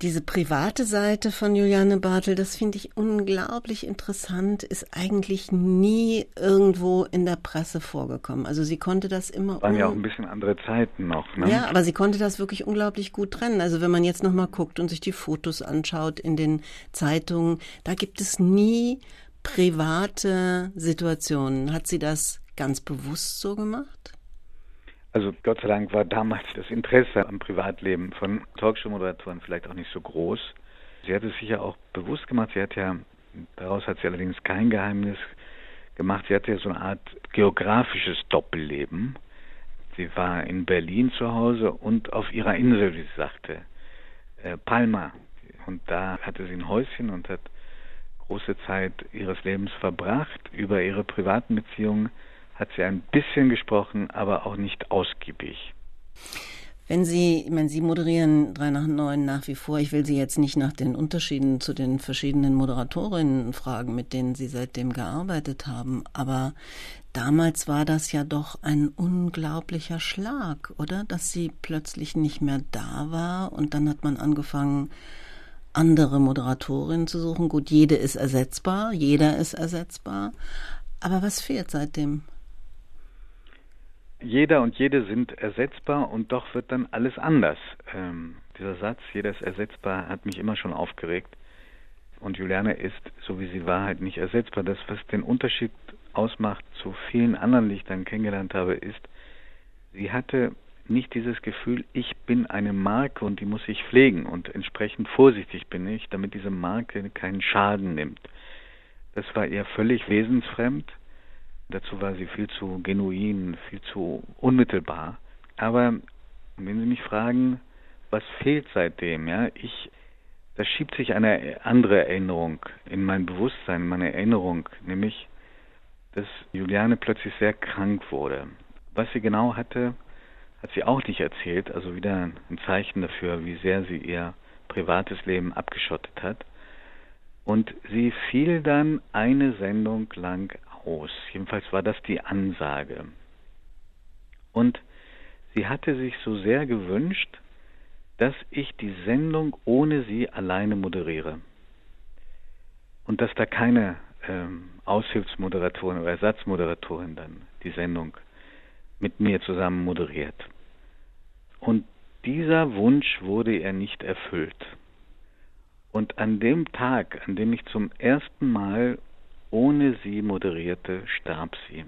Diese private Seite von Juliane Bartel, das finde ich unglaublich interessant, ist eigentlich nie irgendwo in der Presse vorgekommen. Also sie konnte das immer. Waren ja auch ein bisschen andere Zeiten noch. Ne? Ja, aber sie konnte das wirklich unglaublich gut trennen. Also wenn man jetzt noch mal guckt und sich die Fotos anschaut in den Zeitungen, da gibt es nie private Situationen. Hat sie das ganz bewusst so gemacht? Also Gott sei Dank war damals das Interesse am Privatleben von Talkshow-Moderatoren vielleicht auch nicht so groß. Sie hat es sicher auch bewusst gemacht. Sie hat ja, daraus hat sie allerdings kein Geheimnis gemacht. Sie hatte ja so eine Art geografisches Doppelleben. Sie war in Berlin zu Hause und auf ihrer Insel, wie sie sagte, äh, Palma. Und da hatte sie ein Häuschen und hat große Zeit ihres Lebens verbracht. Über ihre privaten Beziehungen hat sie ein bisschen gesprochen, aber auch nicht ausgiebig. Wenn Sie, ich meine, Sie moderieren drei nach neun nach wie vor. Ich will Sie jetzt nicht nach den Unterschieden zu den verschiedenen Moderatorinnen fragen, mit denen Sie seitdem gearbeitet haben. Aber damals war das ja doch ein unglaublicher Schlag, oder? Dass sie plötzlich nicht mehr da war und dann hat man angefangen, andere Moderatorinnen zu suchen. Gut, jede ist ersetzbar, jeder ist ersetzbar. Aber was fehlt seitdem? Jeder und jede sind ersetzbar und doch wird dann alles anders. Ähm, dieser Satz, jeder ist ersetzbar, hat mich immer schon aufgeregt. Und Juliane ist, so wie sie war, halt nicht ersetzbar. Das, was den Unterschied ausmacht zu vielen anderen, die ich dann kennengelernt habe, ist, sie hatte nicht dieses Gefühl, ich bin eine Marke und die muss ich pflegen und entsprechend vorsichtig bin ich, damit diese Marke keinen Schaden nimmt. Das war ihr völlig wesensfremd. Dazu war sie viel zu genuin, viel zu unmittelbar. Aber wenn Sie mich fragen, was fehlt seitdem, ja, ich, da schiebt sich eine andere Erinnerung in mein Bewusstsein, meine Erinnerung, nämlich, dass Juliane plötzlich sehr krank wurde. Was sie genau hatte, hat sie auch nicht erzählt, also wieder ein Zeichen dafür, wie sehr sie ihr privates Leben abgeschottet hat. Und sie fiel dann eine Sendung lang aus. Jedenfalls war das die Ansage. Und sie hatte sich so sehr gewünscht, dass ich die Sendung ohne sie alleine moderiere. Und dass da keine ähm, Aushilfsmoderatorin oder Ersatzmoderatorin dann die Sendung mit mir zusammen moderiert. Und dieser Wunsch wurde ihr nicht erfüllt. Und an dem Tag, an dem ich zum ersten Mal ohne sie moderierte, starb sie.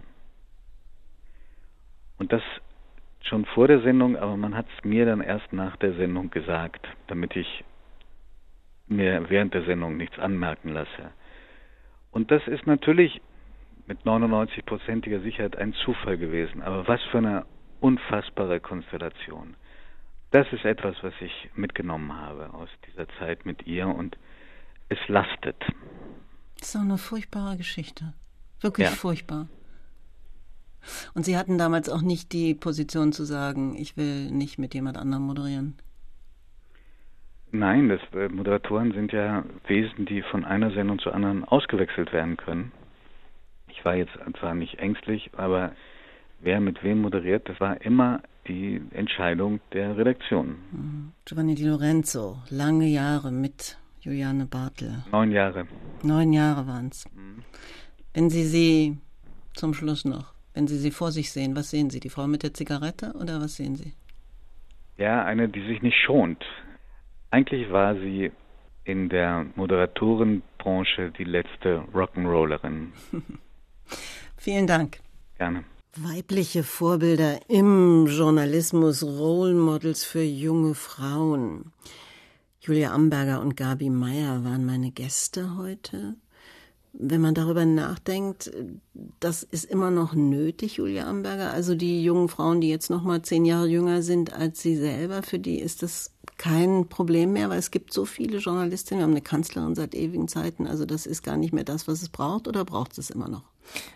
Und das schon vor der Sendung, aber man hat es mir dann erst nach der Sendung gesagt, damit ich mir während der Sendung nichts anmerken lasse. Und das ist natürlich mit 99-prozentiger Sicherheit ein Zufall gewesen. Aber was für eine unfassbare Konstellation. Das ist etwas, was ich mitgenommen habe aus dieser Zeit mit ihr und es lastet. Das ist auch eine furchtbare Geschichte. Wirklich ja. furchtbar. Und Sie hatten damals auch nicht die Position zu sagen, ich will nicht mit jemand anderem moderieren. Nein, das, äh, Moderatoren sind ja Wesen, die von einer Sendung zur anderen ausgewechselt werden können. Ich war jetzt zwar nicht ängstlich, aber wer mit wem moderiert, das war immer die Entscheidung der Redaktion. Mhm. Giovanni Di Lorenzo, lange Jahre mit Juliane Bartel. Neun Jahre. Neun Jahre waren es. Mhm. Wenn Sie sie zum Schluss noch, wenn Sie sie vor sich sehen, was sehen Sie? Die Frau mit der Zigarette oder was sehen Sie? Ja, eine, die sich nicht schont. Eigentlich war sie in der Moderatorenbranche die letzte Rock'n'Rollerin. Vielen Dank. Gerne. Weibliche Vorbilder im Journalismus, Role Models für junge Frauen. Julia Amberger und Gabi Meyer waren meine Gäste heute. Wenn man darüber nachdenkt, das ist immer noch nötig, Julia Amberger. Also die jungen Frauen, die jetzt noch mal zehn Jahre jünger sind als sie selber, für die ist das kein Problem mehr, weil es gibt so viele Journalistinnen. Wir haben eine Kanzlerin seit ewigen Zeiten. Also das ist gar nicht mehr das, was es braucht, oder braucht es immer noch?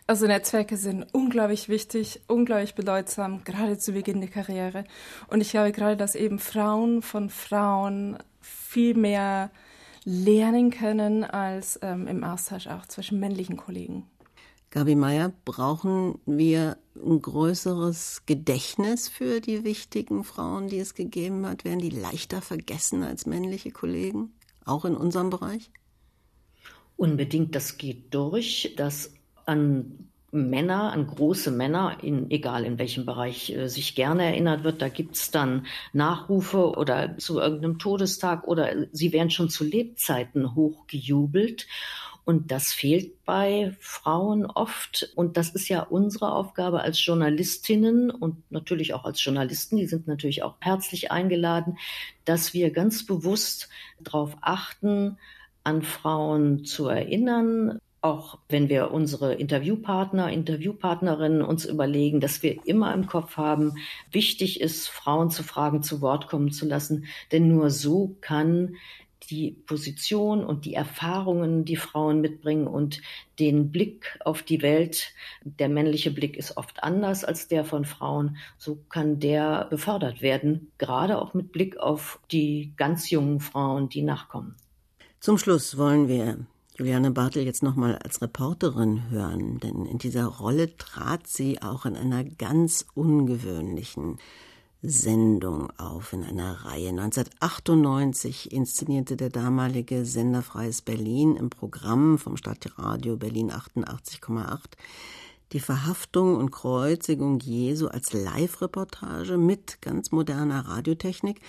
Also Netzwerke sind unglaublich wichtig, unglaublich bedeutsam, gerade zu Beginn der Karriere. Und ich glaube gerade, dass eben Frauen von Frauen viel mehr lernen können als ähm, im Austausch auch zwischen männlichen Kollegen. Gabi Meyer, brauchen wir ein größeres Gedächtnis für die wichtigen Frauen, die es gegeben hat? Werden die leichter vergessen als männliche Kollegen, auch in unserem Bereich? Unbedingt, das geht durch, dass an Männer, an große Männer, in, egal in welchem Bereich äh, sich gerne erinnert wird. Da gibt's dann Nachrufe oder zu irgendeinem Todestag oder sie werden schon zu Lebzeiten hochgejubelt. Und das fehlt bei Frauen oft. Und das ist ja unsere Aufgabe als Journalistinnen und natürlich auch als Journalisten, die sind natürlich auch herzlich eingeladen, dass wir ganz bewusst darauf achten, an Frauen zu erinnern, auch wenn wir unsere Interviewpartner, Interviewpartnerinnen uns überlegen, dass wir immer im Kopf haben, wichtig ist, Frauen zu Fragen zu Wort kommen zu lassen, denn nur so kann die Position und die Erfahrungen, die Frauen mitbringen und den Blick auf die Welt, der männliche Blick ist oft anders als der von Frauen, so kann der befördert werden, gerade auch mit Blick auf die ganz jungen Frauen, die nachkommen. Zum Schluss wollen wir Juliane Bartel jetzt nochmal als Reporterin hören, denn in dieser Rolle trat sie auch in einer ganz ungewöhnlichen Sendung auf, in einer Reihe. 1998 inszenierte der damalige Sender Freies Berlin im Programm vom Stadtradio Berlin 88,8 die Verhaftung und Kreuzigung Jesu als Live-Reportage mit ganz moderner Radiotechnik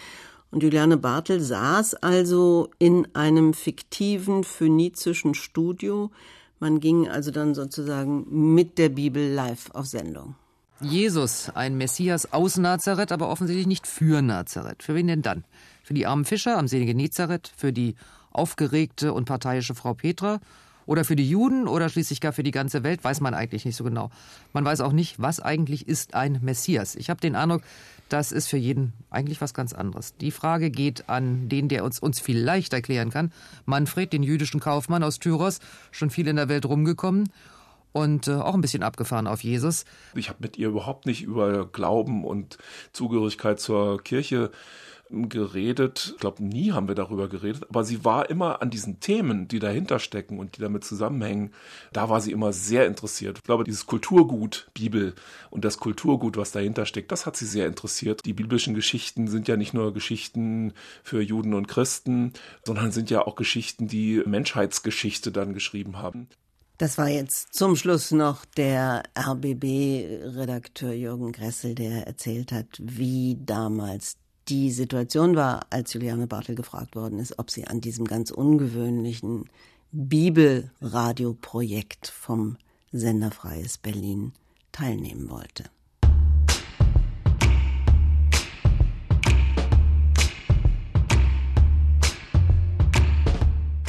und Juliane Bartel saß also in einem fiktiven phönizischen Studio. Man ging also dann sozusagen mit der Bibel live auf Sendung. Jesus, ein Messias aus Nazareth, aber offensichtlich nicht für Nazareth. Für wen denn dann? Für die armen Fischer am See Genezareth? Für die aufgeregte und parteiische Frau Petra? Oder für die Juden oder schließlich gar für die ganze Welt, weiß man eigentlich nicht so genau. Man weiß auch nicht, was eigentlich ist ein Messias. Ich habe den Eindruck, das ist für jeden eigentlich was ganz anderes. Die Frage geht an den, der uns, uns vielleicht erklären kann. Manfred, den jüdischen Kaufmann aus Tyros, schon viel in der Welt rumgekommen und äh, auch ein bisschen abgefahren auf Jesus. Ich habe mit ihr überhaupt nicht über Glauben und Zugehörigkeit zur Kirche geredet. Ich glaube, nie haben wir darüber geredet, aber sie war immer an diesen Themen, die dahinter stecken und die damit zusammenhängen, da war sie immer sehr interessiert. Ich glaube, dieses Kulturgut Bibel und das Kulturgut, was dahinter steckt, das hat sie sehr interessiert. Die biblischen Geschichten sind ja nicht nur Geschichten für Juden und Christen, sondern sind ja auch Geschichten, die Menschheitsgeschichte dann geschrieben haben. Das war jetzt zum Schluss noch der RBB-Redakteur Jürgen Gressel, der erzählt hat, wie damals die Situation war, als Juliane Bartel gefragt worden ist, ob sie an diesem ganz ungewöhnlichen Bibelradioprojekt vom Sender Freies Berlin teilnehmen wollte.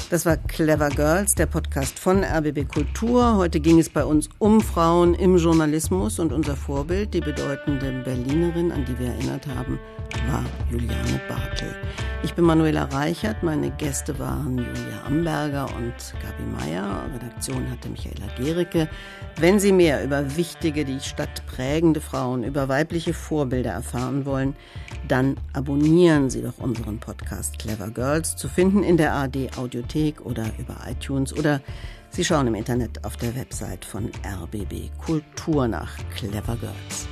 Das war Clever Girls, der Podcast von RBB Kultur. Heute ging es bei uns um Frauen im Journalismus und unser Vorbild, die bedeutende Berlinerin, an die wir erinnert haben, war Juliane Bartel. Ich bin Manuela Reichert, meine Gäste waren Julia Amberger und Gabi Meyer, Redaktion hatte Michaela Gericke. Wenn Sie mehr über wichtige, die Stadt prägende Frauen, über weibliche Vorbilder erfahren wollen, dann abonnieren Sie doch unseren Podcast Clever Girls, zu finden in der AD Audiothek oder über iTunes oder Sie schauen im Internet auf der Website von RBB Kultur nach Clever Girls.